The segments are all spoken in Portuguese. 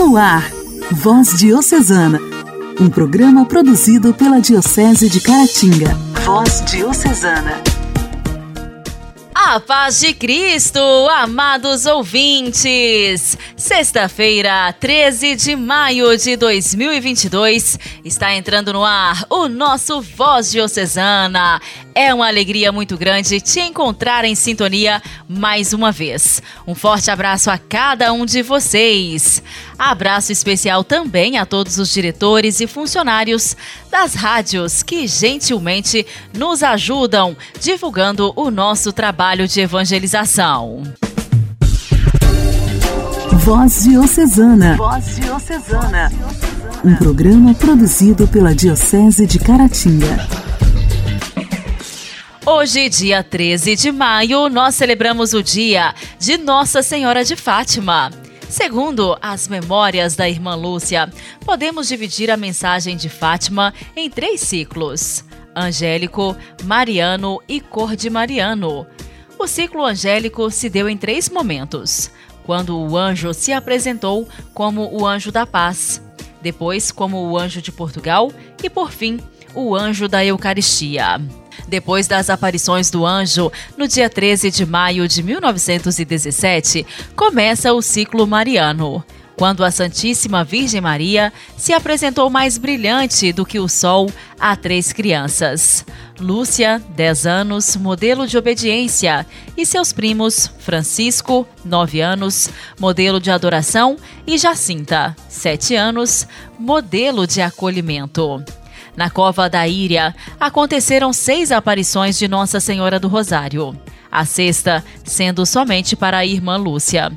No ar, Voz Diocesana, um programa produzido pela Diocese de Caratinga. Voz Diocesana. A paz de Cristo, amados ouvintes! Sexta-feira, 13 de maio de 2022, está entrando no ar o nosso Voz Diocesana. É uma alegria muito grande te encontrar em sintonia mais uma vez. Um forte abraço a cada um de vocês. Abraço especial também a todos os diretores e funcionários das rádios que gentilmente nos ajudam divulgando o nosso trabalho de evangelização. Voz Diocesana. Voz Diocesana. Um programa produzido pela Diocese de Caratinga. Hoje, dia 13 de maio, nós celebramos o dia de Nossa Senhora de Fátima. Segundo as memórias da irmã Lúcia, podemos dividir a mensagem de Fátima em três ciclos: angélico, mariano e cor de mariano. O ciclo angélico se deu em três momentos: quando o anjo se apresentou como o anjo da paz, depois como o anjo de Portugal e, por fim, o anjo da Eucaristia. Depois das aparições do anjo, no dia 13 de maio de 1917, começa o ciclo mariano quando a Santíssima Virgem Maria se apresentou mais brilhante do que o sol a três crianças. Lúcia, 10 anos, modelo de obediência, e seus primos Francisco, 9 anos, modelo de adoração, e Jacinta, 7 anos, modelo de acolhimento. Na Cova da Íria, aconteceram seis aparições de Nossa Senhora do Rosário, a sexta sendo somente para a irmã Lúcia,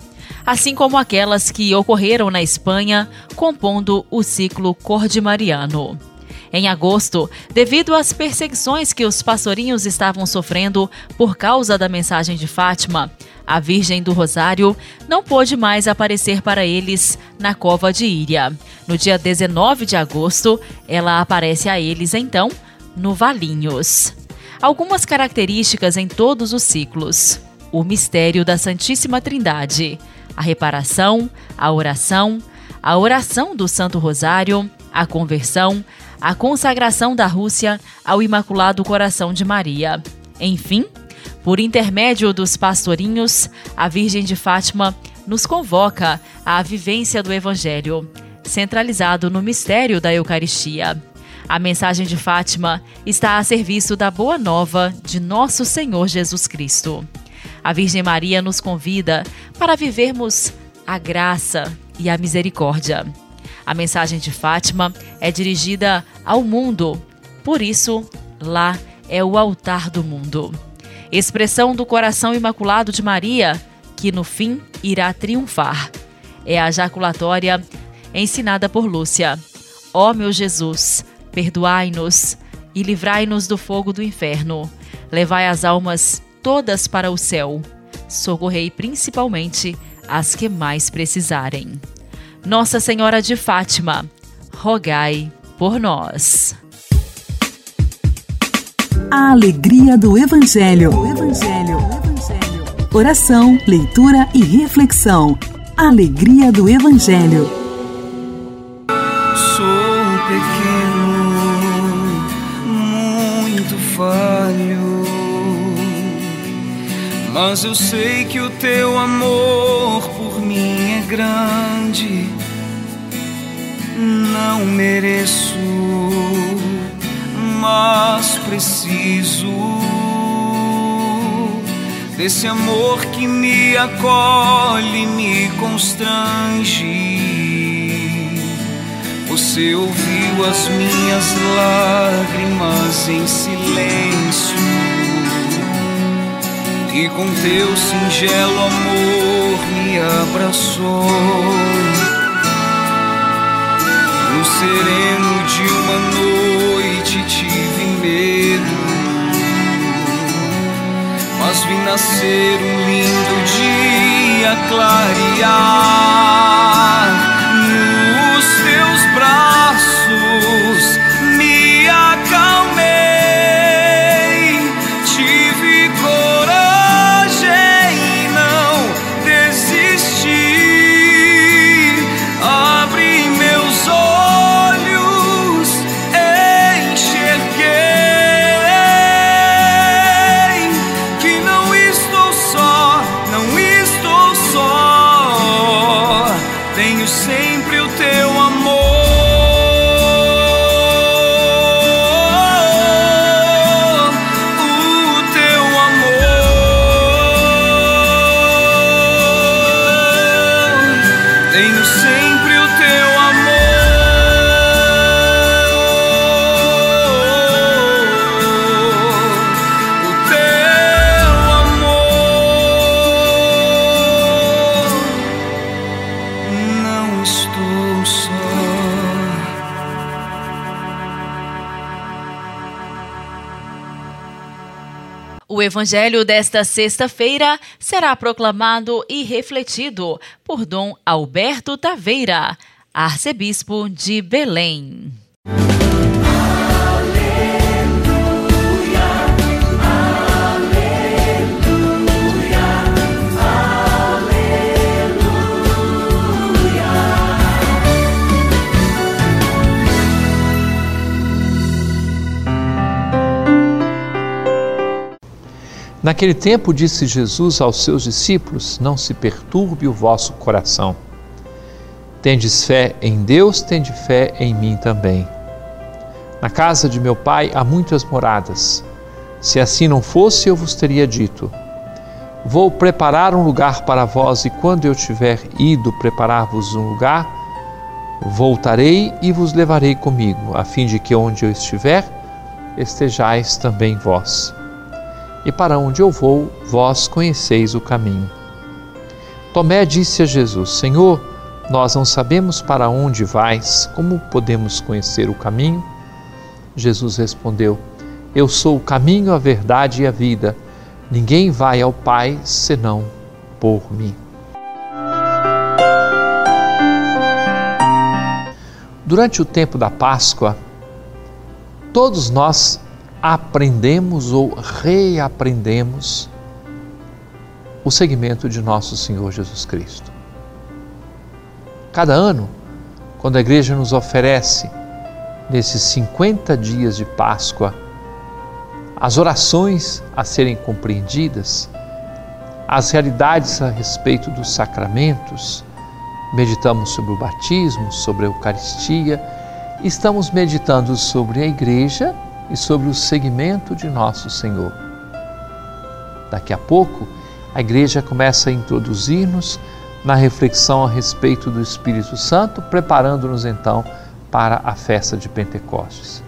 assim como aquelas que ocorreram na Espanha, compondo o ciclo Cordimariano. Em agosto, devido às perseguições que os pastorinhos estavam sofrendo por causa da mensagem de Fátima, a Virgem do Rosário não pôde mais aparecer para eles na cova de Íria. No dia 19 de agosto, ela aparece a eles então no Valinhos. Algumas características em todos os ciclos: o mistério da Santíssima Trindade, a reparação, a oração, a oração do Santo Rosário, a conversão, a consagração da Rússia ao Imaculado Coração de Maria. Enfim, por intermédio dos pastorinhos, a Virgem de Fátima nos convoca à vivência do Evangelho, centralizado no mistério da Eucaristia. A mensagem de Fátima está a serviço da boa nova de nosso Senhor Jesus Cristo. A Virgem Maria nos convida para vivermos a graça e a misericórdia. A mensagem de Fátima é dirigida ao mundo, por isso, lá é o altar do mundo expressão do coração imaculado de Maria, que no fim irá triunfar. É a jaculatória ensinada por Lúcia. Ó oh, meu Jesus, perdoai-nos e livrai-nos do fogo do inferno. Levai as almas todas para o céu. Socorrei principalmente as que mais precisarem. Nossa Senhora de Fátima, rogai por nós. A alegria do Evangelho. Evangelho. Evangelho. Oração, leitura e reflexão. Alegria do Evangelho. Sou pequeno, muito falho, mas eu sei que o teu amor por mim é grande. Não mereço mas preciso desse amor que me acolhe, me constrange. Você ouviu as minhas lágrimas em silêncio e com teu singelo amor me abraçou. No sereno de uma noite tive medo, mas vi nascer um lindo dia clarear nos teus braços. Evangelho desta sexta-feira será proclamado e refletido por Dom Alberto Taveira, arcebispo de Belém. Naquele tempo disse Jesus aos seus discípulos: Não se perturbe o vosso coração. Tendes fé em Deus, tende fé em mim também. Na casa de meu pai há muitas moradas. Se assim não fosse, eu vos teria dito: Vou preparar um lugar para vós, e quando eu tiver ido preparar-vos um lugar, voltarei e vos levarei comigo, a fim de que onde eu estiver, estejais também vós e para onde eu vou, vós conheceis o caminho. Tomé disse a Jesus: Senhor, nós não sabemos para onde vais, como podemos conhecer o caminho? Jesus respondeu: Eu sou o caminho, a verdade e a vida. Ninguém vai ao Pai senão por mim. Durante o tempo da Páscoa, todos nós aprendemos ou reaprendemos o segmento de nosso Senhor Jesus Cristo. Cada ano, quando a igreja nos oferece, nesses 50 dias de Páscoa, as orações a serem compreendidas, as realidades a respeito dos sacramentos, meditamos sobre o batismo, sobre a Eucaristia, estamos meditando sobre a igreja e sobre o segmento de nosso Senhor. Daqui a pouco, a igreja começa a introduzir-nos na reflexão a respeito do Espírito Santo, preparando-nos então para a festa de Pentecostes.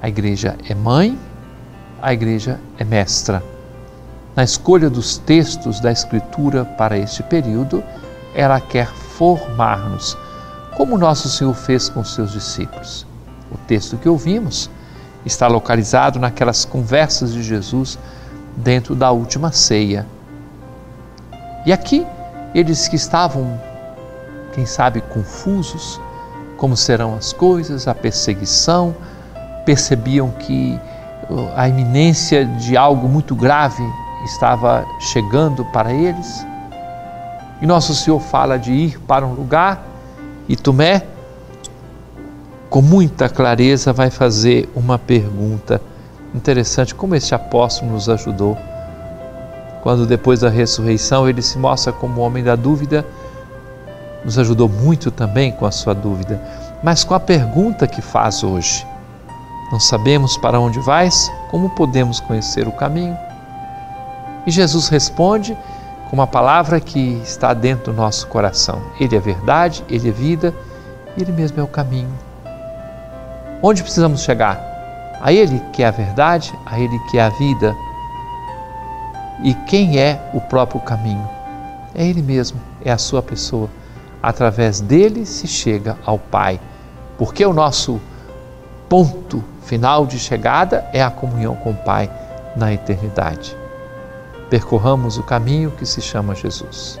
A igreja é mãe, a igreja é mestra. Na escolha dos textos da Escritura para este período, ela quer formar-nos, como nosso Senhor fez com seus discípulos. O texto que ouvimos está localizado naquelas conversas de Jesus dentro da última ceia. E aqui eles que estavam, quem sabe, confusos, como serão as coisas, a perseguição, percebiam que uh, a iminência de algo muito grave estava chegando para eles. E nosso Senhor fala de ir para um lugar e Tomé com muita clareza, vai fazer uma pergunta interessante: como este apóstolo nos ajudou? Quando depois da ressurreição ele se mostra como homem da dúvida, nos ajudou muito também com a sua dúvida, mas com a pergunta que faz hoje. Não sabemos para onde vais? Como podemos conhecer o caminho? E Jesus responde com uma palavra que está dentro do nosso coração. Ele é verdade, ele é vida, ele mesmo é o caminho. Onde precisamos chegar? A Ele que é a verdade, a Ele que é a vida. E quem é o próprio caminho? É Ele mesmo, é a sua pessoa. Através dele se chega ao Pai, porque o nosso ponto final de chegada é a comunhão com o Pai na eternidade. Percorramos o caminho que se chama Jesus.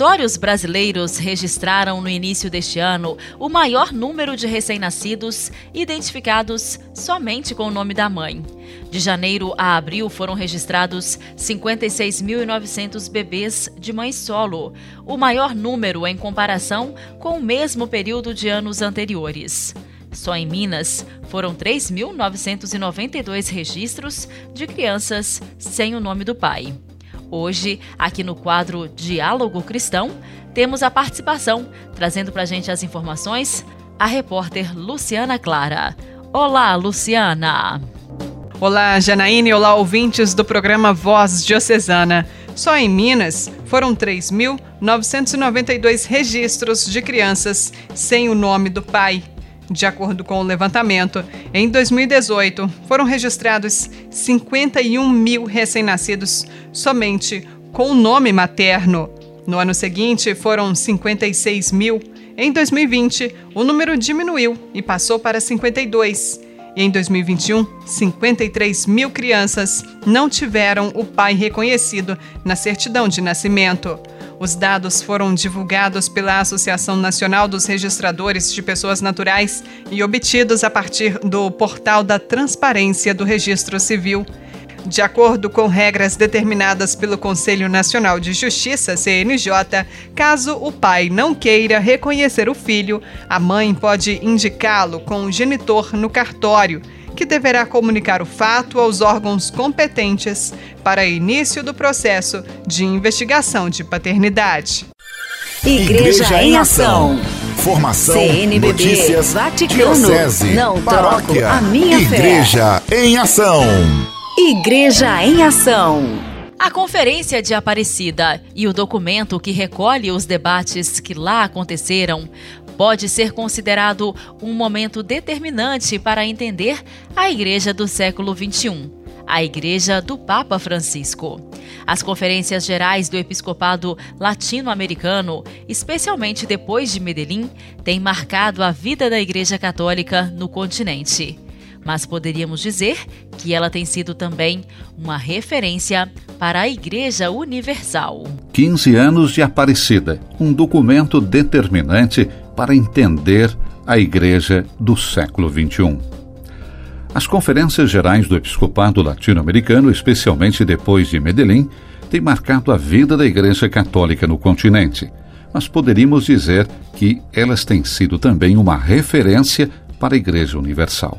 cartões cartórios brasileiros registraram no início deste ano o maior número de recém-nascidos identificados somente com o nome da mãe. De janeiro a abril foram registrados 56.900 bebês de mãe solo, o maior número em comparação com o mesmo período de anos anteriores. Só em Minas foram 3.992 registros de crianças sem o nome do pai. Hoje, aqui no quadro Diálogo Cristão, temos a participação, trazendo para a gente as informações, a repórter Luciana Clara. Olá, Luciana! Olá, Janaíne, olá, ouvintes do programa Voz Diocesana. Só em Minas foram 3.992 registros de crianças sem o nome do pai. De acordo com o levantamento, em 2018 foram registrados 51 mil recém-nascidos somente com o nome materno. No ano seguinte, foram 56 mil. Em 2020, o número diminuiu e passou para 52. E em 2021, 53 mil crianças não tiveram o pai reconhecido na certidão de nascimento. Os dados foram divulgados pela Associação Nacional dos Registradores de Pessoas Naturais e obtidos a partir do portal da Transparência do Registro Civil. De acordo com regras determinadas pelo Conselho Nacional de Justiça, CNJ, caso o pai não queira reconhecer o filho, a mãe pode indicá-lo com o genitor no cartório que deverá comunicar o fato aos órgãos competentes para início do processo de investigação de paternidade. Igreja, Igreja em Ação. Formação, CNBB, notícias, Vaticano, diocese, não paróquia, troco a minha Igreja fé. em Ação. Igreja em Ação. A Conferência de Aparecida e o documento que recolhe os debates que lá aconteceram pode ser considerado um momento determinante para entender a Igreja do século XXI, a Igreja do Papa Francisco. As conferências gerais do Episcopado Latino-Americano, especialmente depois de Medellín, têm marcado a vida da Igreja Católica no continente mas poderíamos dizer que ela tem sido também uma referência para a Igreja Universal. 15 anos de Aparecida, um documento determinante para entender a Igreja do século XXI. As conferências gerais do Episcopado Latino-Americano, especialmente depois de Medellín, têm marcado a vida da Igreja Católica no continente, mas poderíamos dizer que elas têm sido também uma referência para a Igreja Universal.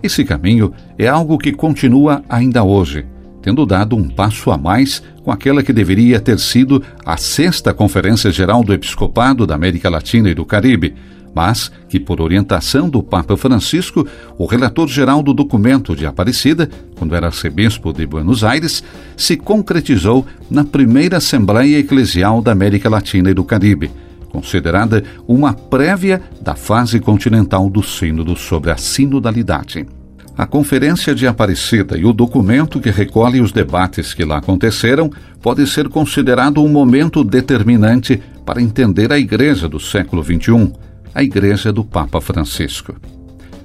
Esse caminho é algo que continua ainda hoje, tendo dado um passo a mais com aquela que deveria ter sido a sexta Conferência Geral do Episcopado da América Latina e do Caribe, mas que, por orientação do Papa Francisco, o relator geral do documento de Aparecida, quando era arcebispo de Buenos Aires, se concretizou na primeira Assembleia Eclesial da América Latina e do Caribe, considerada uma prévia da fase continental do Sínodo sobre a sinodalidade. A Conferência de Aparecida e o documento que recolhe os debates que lá aconteceram pode ser considerado um momento determinante para entender a Igreja do século XXI, a Igreja do Papa Francisco.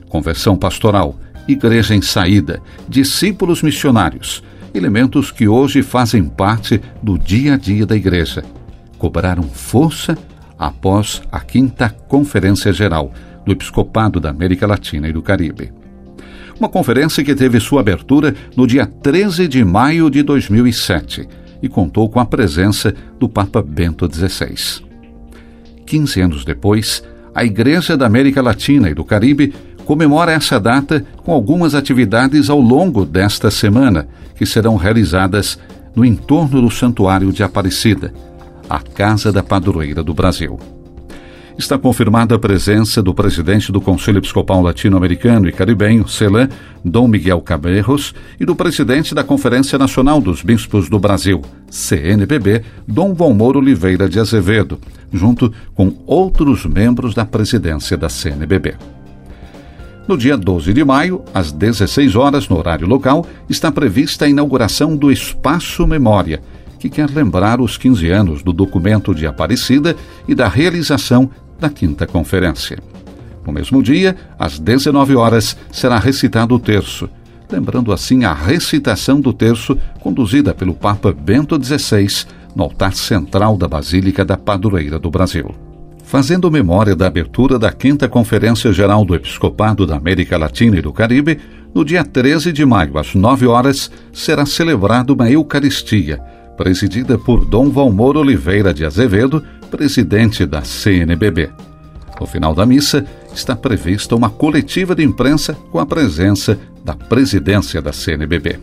Conversão pastoral, Igreja em saída, discípulos missionários, elementos que hoje fazem parte do dia a dia da Igreja, cobraram força após a quinta Conferência Geral do Episcopado da América Latina e do Caribe. Uma conferência que teve sua abertura no dia 13 de maio de 2007 e contou com a presença do Papa Bento XVI. 15 anos depois, a Igreja da América Latina e do Caribe comemora essa data com algumas atividades ao longo desta semana, que serão realizadas no entorno do Santuário de Aparecida, a Casa da Padroeira do Brasil. Está confirmada a presença do presidente do Conselho Episcopal Latino-Americano e Caribenho, CELAM, Dom Miguel Caberros, e do presidente da Conferência Nacional dos Bispos do Brasil, CNBB, Dom Valmor Oliveira de Azevedo, junto com outros membros da presidência da CNBB. No dia 12 de maio, às 16 horas, no horário local, está prevista a inauguração do Espaço Memória, que quer lembrar os 15 anos do documento de Aparecida e da realização da quinta conferência. No mesmo dia, às 19 horas, será recitado o terço, lembrando assim a recitação do terço conduzida pelo Papa Bento XVI no altar central da Basílica da Padroeira do Brasil. Fazendo memória da abertura da quinta Conferência Geral do Episcopado da América Latina e do Caribe, no dia 13 de maio, às 9 horas, será celebrada uma Eucaristia, presidida por Dom Valmor Oliveira de Azevedo, presidente da CNBB. No final da missa, está prevista uma coletiva de imprensa com a presença da presidência da CNBB.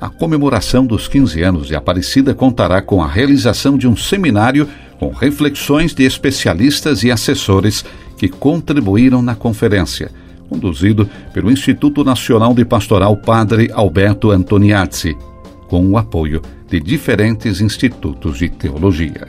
A comemoração dos 15 anos de Aparecida contará com a realização de um seminário com reflexões de especialistas e assessores que contribuíram na conferência, conduzido pelo Instituto Nacional de Pastoral Padre Alberto Antoniazzi, com o apoio de diferentes institutos de teologia.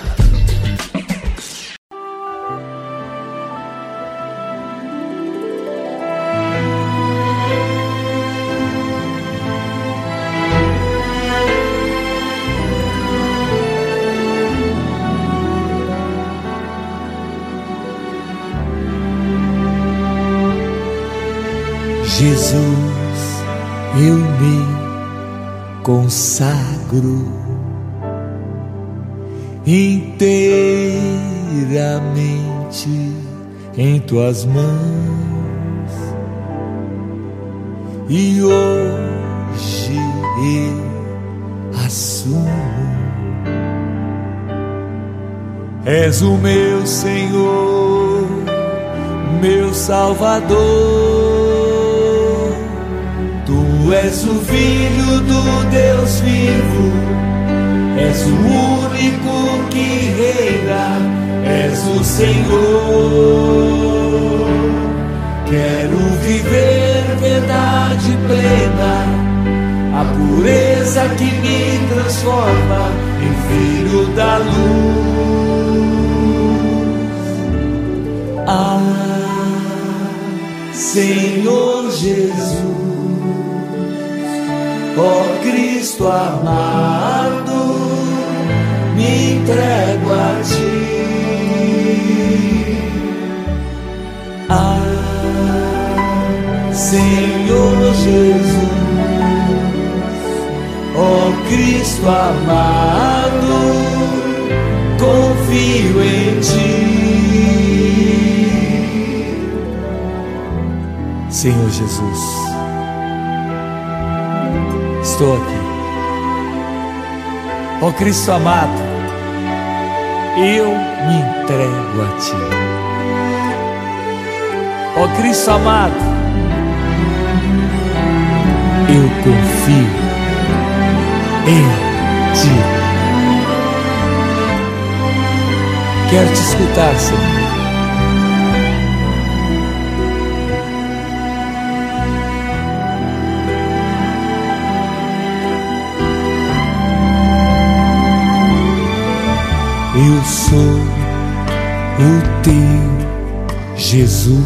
Inteiramente em tuas mãos e hoje eu assumo. És o meu Senhor, meu Salvador Tu és o Filho do Deus vivo, és o único que reina, és o Senhor. Quero viver verdade plena, a pureza que me transforma em filho da luz. Ah, Senhor Jesus Oh Cristo amado, me entrego a ti. Ah, Senhor Jesus, ó oh Cristo amado, confio em ti. Senhor Jesus estou aqui. Ó oh, Cristo amado, eu me entrego a Ti. Ó oh, Cristo amado, eu confio em Ti. Quero te escutar, Senhor. Eu sou o teu Jesus.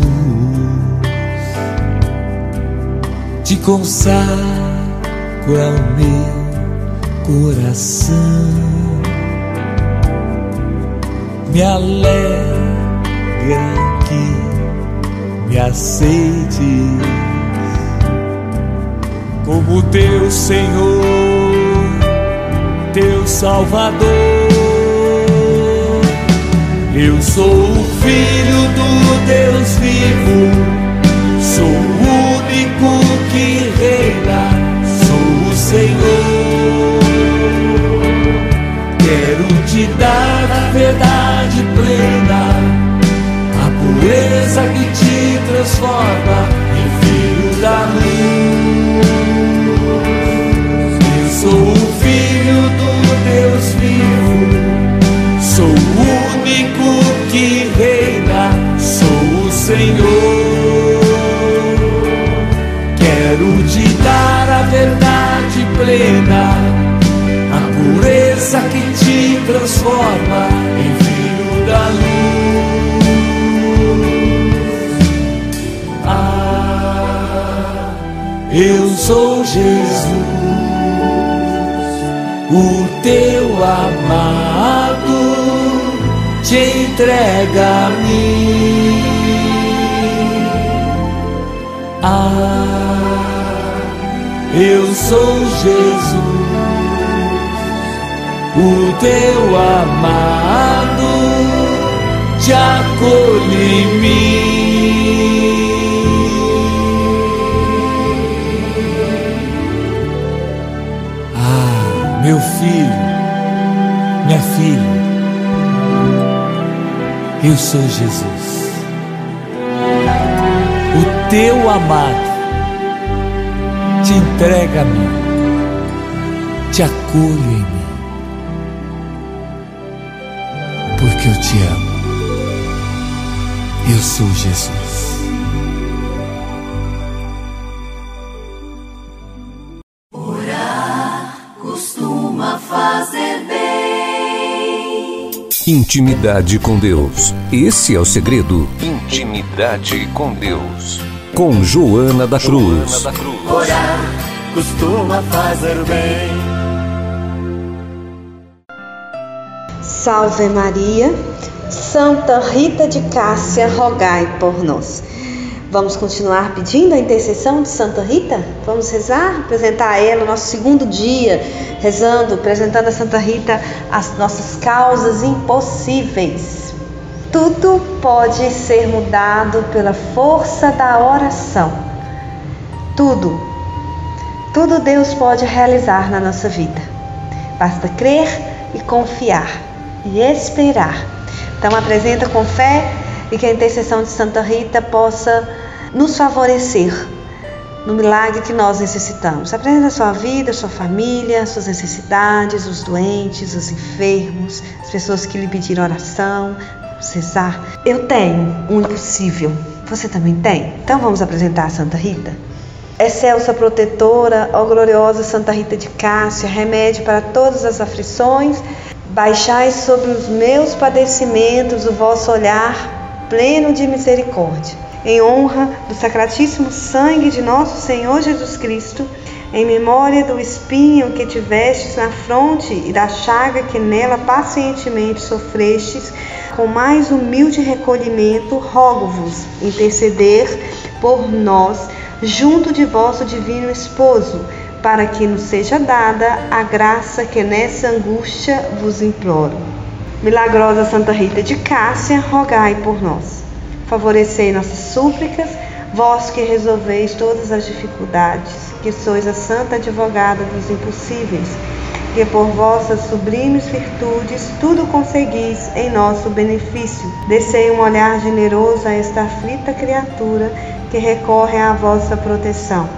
Te consagro ao meu coração. Me alegra que me aceites como teu Senhor, teu Salvador. Eu sou o filho do Deus vivo, sou o único que reina, sou o Senhor. Quero te dar a verdade plena, a pureza que te transforma sou Jesus, o teu amado te entrega a mim. Ah, eu sou Jesus, o teu amado, te acolhe em mim. Eu sou Jesus, o teu amado, te entrega a mim, te acolho em mim, porque eu te amo. Eu sou Jesus. Intimidade com Deus. Esse é o segredo. Intimidade com Deus. Com Joana da Cruz. Joana da Cruz. Orar costuma fazer bem. Salve Maria, Santa Rita de Cássia, rogai por nós. Vamos continuar pedindo a intercessão de Santa Rita? Vamos rezar, apresentar a ela o nosso segundo dia, rezando, apresentando a Santa Rita as nossas causas impossíveis. Tudo pode ser mudado pela força da oração. Tudo. Tudo Deus pode realizar na nossa vida. Basta crer e confiar e esperar. Então apresenta com fé e que a intercessão de Santa Rita possa nos favorecer no milagre que nós necessitamos. Apresenta a sua vida, a sua família, suas necessidades, os doentes, os enfermos, as pessoas que lhe pediram oração. Cesar, eu tenho um impossível. Você também tem? Então vamos apresentar a Santa Rita. Excelsa protetora, ó gloriosa Santa Rita de Cássia, remédio para todas as aflições, baixai sobre os meus padecimentos o vosso olhar pleno de misericórdia em honra do sacratíssimo sangue de nosso Senhor Jesus Cristo, em memória do espinho que tivestes na fronte e da chaga que nela pacientemente sofrestes, com mais humilde recolhimento, rogo-vos interceder por nós junto de vosso divino esposo, para que nos seja dada a graça que nessa angústia vos imploro. Milagrosa Santa Rita de Cássia, rogai por nós. Favorecei nossas súplicas, vós que resolveis todas as dificuldades, que sois a santa advogada dos impossíveis, que por vossas sublimes virtudes tudo conseguis em nosso benefício. Descei um olhar generoso a esta aflita criatura que recorre à vossa proteção.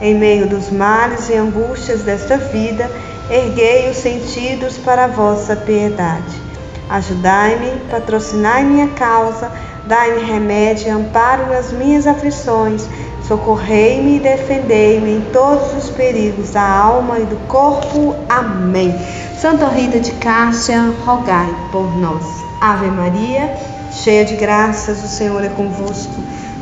Em meio dos males e angústias desta vida, erguei os sentidos para a vossa piedade. Ajudai-me, patrocinai minha causa, Dai-me remédio e amparo nas minhas aflições. Socorrei-me e defendei-me em todos os perigos da alma e do corpo. Amém. Santa Rita de Cássia, rogai por nós. Ave Maria, cheia de graças, o Senhor é convosco.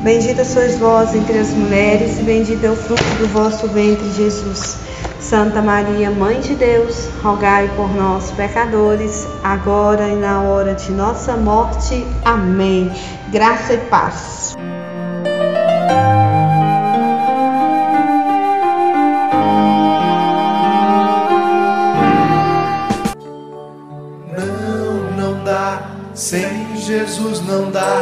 Bendita sois vós entre as mulheres, e bendito é o fruto do vosso ventre, Jesus. Santa Maria, Mãe de Deus, rogai por nós, pecadores, agora e na hora de nossa morte. Amém. Graça e paz. Não, não dá, sem Jesus não dá.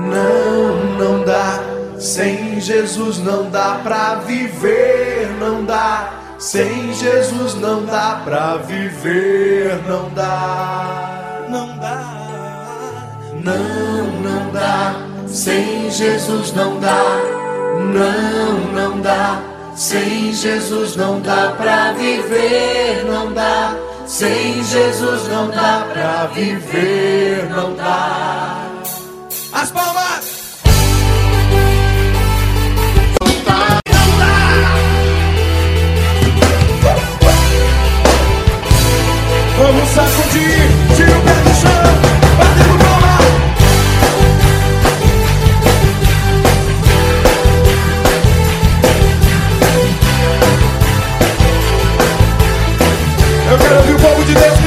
Não, não dá, sem Jesus não dá pra viver, não dá. Sem Jesus não dá pra viver, não dá, não dá, não, não dá. Sem Jesus não dá, não, não dá. Sem Jesus não dá pra viver, não dá. Sem Jesus não dá pra viver, não dá. As palmas! Vamos sacudir, tira o pé do chão, batendo palma. Eu quero ouvir o povo de Deus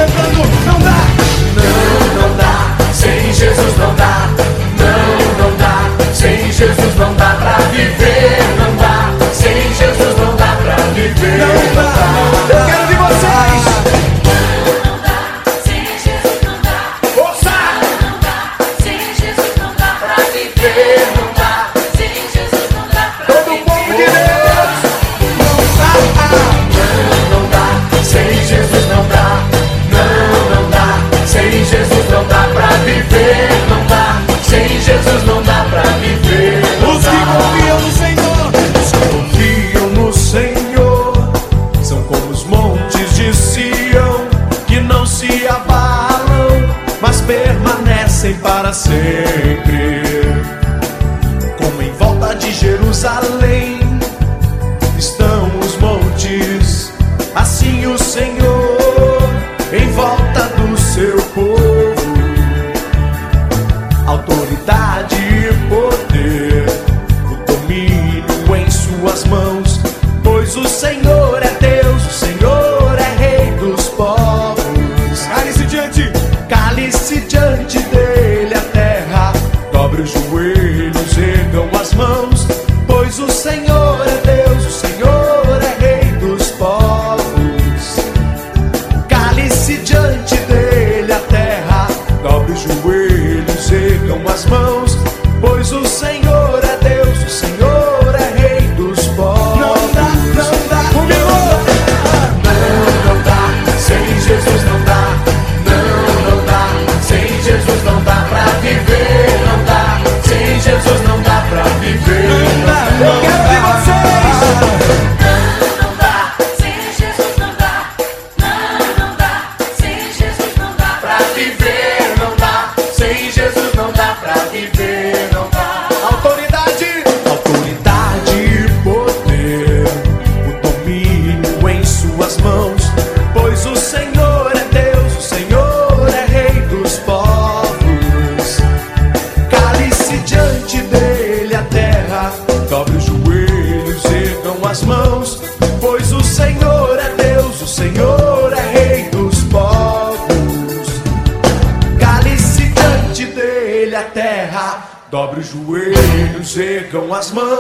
Assim o Senhor. nas mãos.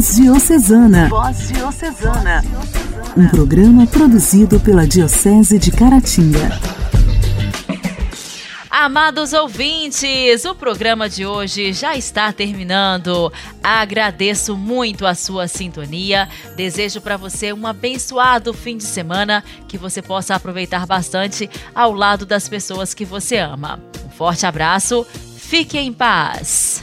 Voz Diocesana. Voz Diocesana. Um programa produzido pela Diocese de Caratinga. Amados ouvintes, o programa de hoje já está terminando. Agradeço muito a sua sintonia. Desejo para você um abençoado fim de semana, que você possa aproveitar bastante ao lado das pessoas que você ama. Um forte abraço, fique em paz.